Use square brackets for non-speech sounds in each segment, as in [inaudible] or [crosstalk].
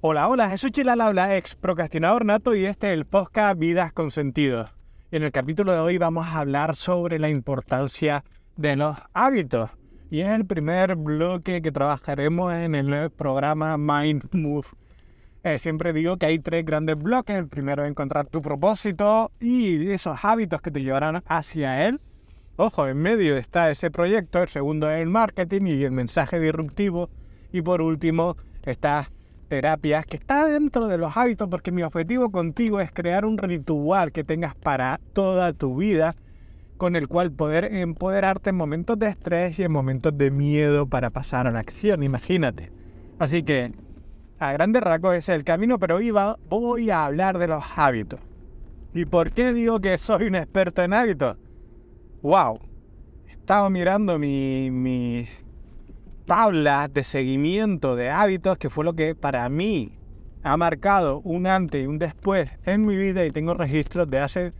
Hola, hola, soy Chilal Habla, ex procrastinador nato y este es el podcast Vidas con Sentido. En el capítulo de hoy vamos a hablar sobre la importancia de los hábitos. Y es el primer bloque que trabajaremos en el programa Mind Move. Eh, siempre digo que hay tres grandes bloques. El primero es encontrar tu propósito y esos hábitos que te llevarán hacia él. Ojo, en medio está ese proyecto. El segundo es el marketing y el mensaje disruptivo. Y por último está terapias que está dentro de los hábitos porque mi objetivo contigo es crear un ritual que tengas para toda tu vida con el cual poder empoderarte en momentos de estrés y en momentos de miedo para pasar a la acción, imagínate. Así que a grandes rasgos es el camino, pero hoy voy a hablar de los hábitos. ¿Y por qué digo que soy un experto en hábitos? ¡Wow! Estaba mirando mi, mi tablas de seguimiento de hábitos, que fue lo que para mí ha marcado un antes y un después en mi vida y tengo registros de hace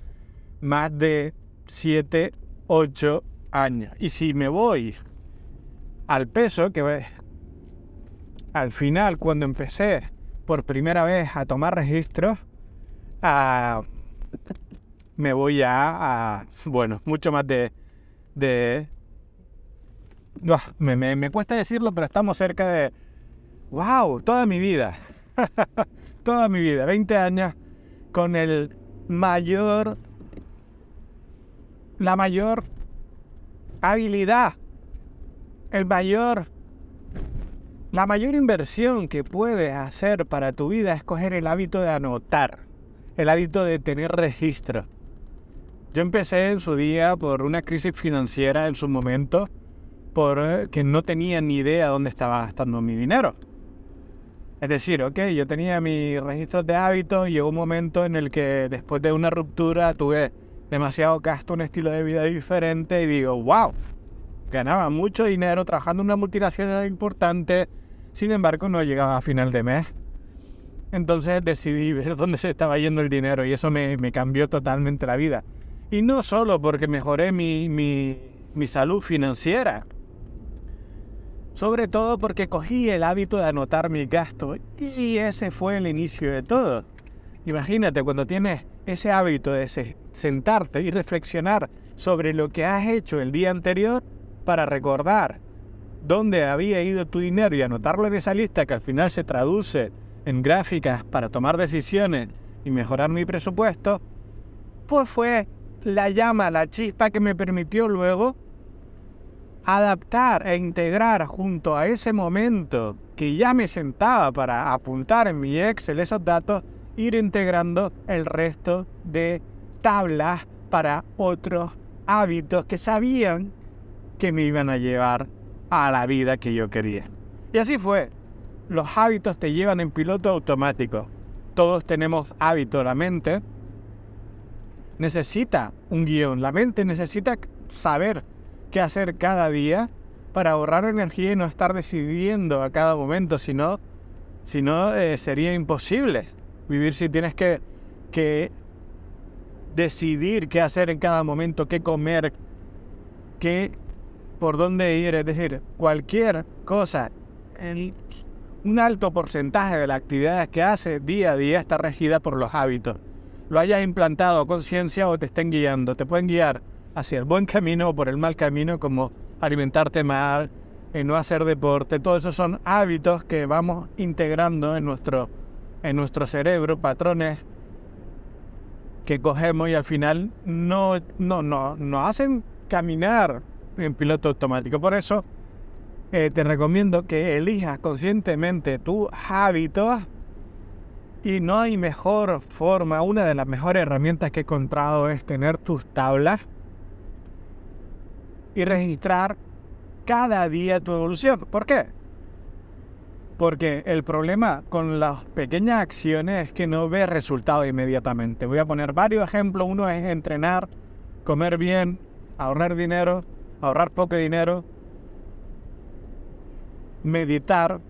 más de 7, 8 años. Y si me voy al peso, que al final cuando empecé por primera vez a tomar registros, me voy a, a, bueno, mucho más de me, me, cuesta decirlo, pero estamos cerca de, wow, toda mi vida, [laughs] toda mi vida, 20 años con el mayor, la mayor habilidad, el mayor, la mayor inversión que puedes hacer para tu vida es coger el hábito de anotar, el hábito de tener registro. Yo empecé en su día por una crisis financiera en su momento porque no tenía ni idea dónde estaba gastando mi dinero. Es decir, ok, yo tenía mis registros de hábitos y llegó un momento en el que después de una ruptura tuve demasiado gasto, un estilo de vida diferente y digo, wow, ganaba mucho dinero trabajando en una multinacional importante, sin embargo no llegaba a final de mes. Entonces decidí ver dónde se estaba yendo el dinero y eso me, cambió totalmente la vida. Y no solo porque mejoré mi, salud financiera, sobre todo porque cogí el hábito de anotar mi gasto y ese fue el inicio de todo. Imagínate cuando tienes ese hábito de sentarte y reflexionar sobre lo que has hecho el día anterior para recordar dónde había ido tu dinero y anotarlo en esa lista que al final se traduce en gráficas para tomar decisiones y mejorar mi presupuesto, pues fue la llama, la chispa que me permitió luego adaptar e integrar junto a ese momento que ya me sentaba para apuntar en mi Excel esos datos, ir integrando el resto de tablas para otros hábitos que sabían que me iban a llevar a la vida que yo quería. Y así fue. Los hábitos te llevan en piloto automático. Todos tenemos hábitos. La mente necesita un guion. La mente necesita saber qué hacer cada día para ahorrar energía y no estar decidiendo a cada momento, si no, eh, sería imposible vivir si tienes que, que decidir qué hacer en cada momento, qué comer, qué, por dónde ir, es decir, cualquier cosa, un alto porcentaje de las actividades que hace día a día está regida por los hábitos. Lo hayas implantado conciencia o te estén guiando, te pueden guiar hacia el buen camino o por el mal camino, como alimentarte mal, eh, no hacer deporte, todos esos son hábitos que vamos integrando en nuestro, en nuestro cerebro, patrones que cogemos y al final no, no, no, nos hacen caminar en piloto automático. Por eso eh, te recomiendo que elijas conscientemente tus hábitos y no hay mejor forma, una de las mejores herramientas que he encontrado es tener tus tablas y registrar cada día tu evolución. ¿Por qué? Porque el problema con las pequeñas acciones es que no ves resultados inmediatamente. Voy a poner varios ejemplos. Uno es entrenar, comer bien, ahorrar dinero, ahorrar poco dinero, meditar.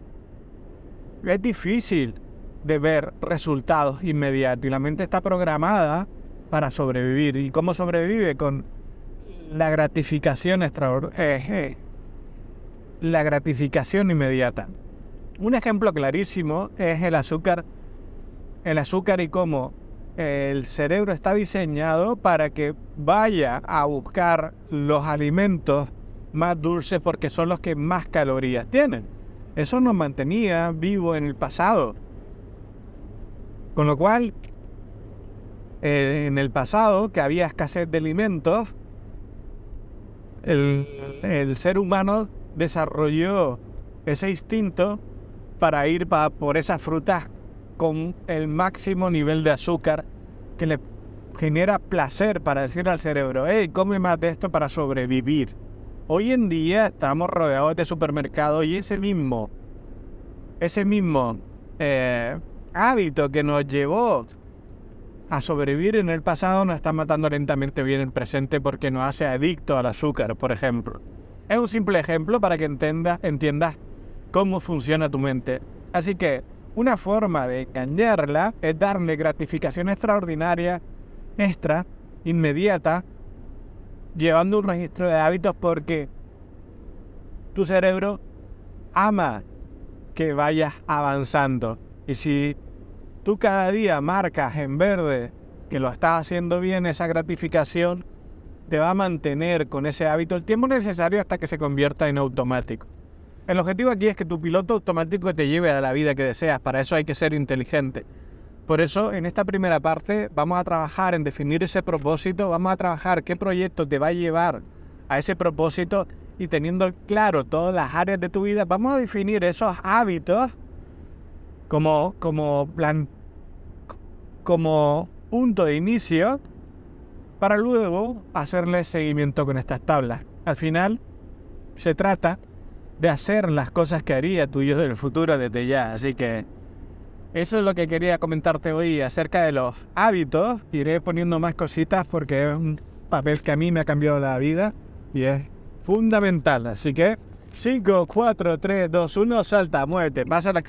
Es difícil de ver resultados inmediatos y la mente está programada para sobrevivir. ¿Y cómo sobrevive? Con la gratificación extraordinaria. Eh, eh, la gratificación inmediata. Un ejemplo clarísimo es el azúcar. El azúcar y cómo el cerebro está diseñado para que vaya a buscar los alimentos más dulces porque son los que más calorías tienen. Eso nos mantenía vivo en el pasado. Con lo cual, eh, en el pasado, que había escasez de alimentos, el, el ser humano desarrolló ese instinto para ir pa- por esas frutas con el máximo nivel de azúcar que le genera placer para decir al cerebro, hey, come más de esto para sobrevivir. Hoy en día estamos rodeados de supermercados y ese mismo, ese mismo eh, hábito que nos llevó a sobrevivir en el pasado nos está matando lentamente hoy en el presente porque nos hace adicto al azúcar, por ejemplo. Es un simple ejemplo para que entiendas, entiendas cómo funciona tu mente. Así que una forma de engañarla es darle gratificación extraordinaria, extra, inmediata, llevando un registro de hábitos porque tu cerebro ama que vayas avanzando. Y si tú cada día marcas en verde que lo estás haciendo bien, esa gratificación te va a mantener con ese hábito el tiempo necesario hasta que se convierta en automático. El objetivo aquí es que tu piloto automático te lleve a la vida que deseas. Para eso hay que ser inteligente. Por eso, en esta primera parte, vamos a trabajar en definir ese propósito, vamos a trabajar qué proyecto te va a llevar a ese propósito y teniendo claro todas las áreas de tu vida, vamos a definir esos hábitos como, como, plan, como punto de inicio para luego hacerle seguimiento con estas tablas. Al final, se trata de hacer las cosas que haría tú y yo del futuro desde ya. Así que eso es lo que quería comentarte hoy acerca de los hábitos. Iré poniendo más cositas porque es un papel que a mí me ha cambiado la vida y es fundamental. Así que 5, 4, 3, 2, 1, salta, muévete, pasa la acción.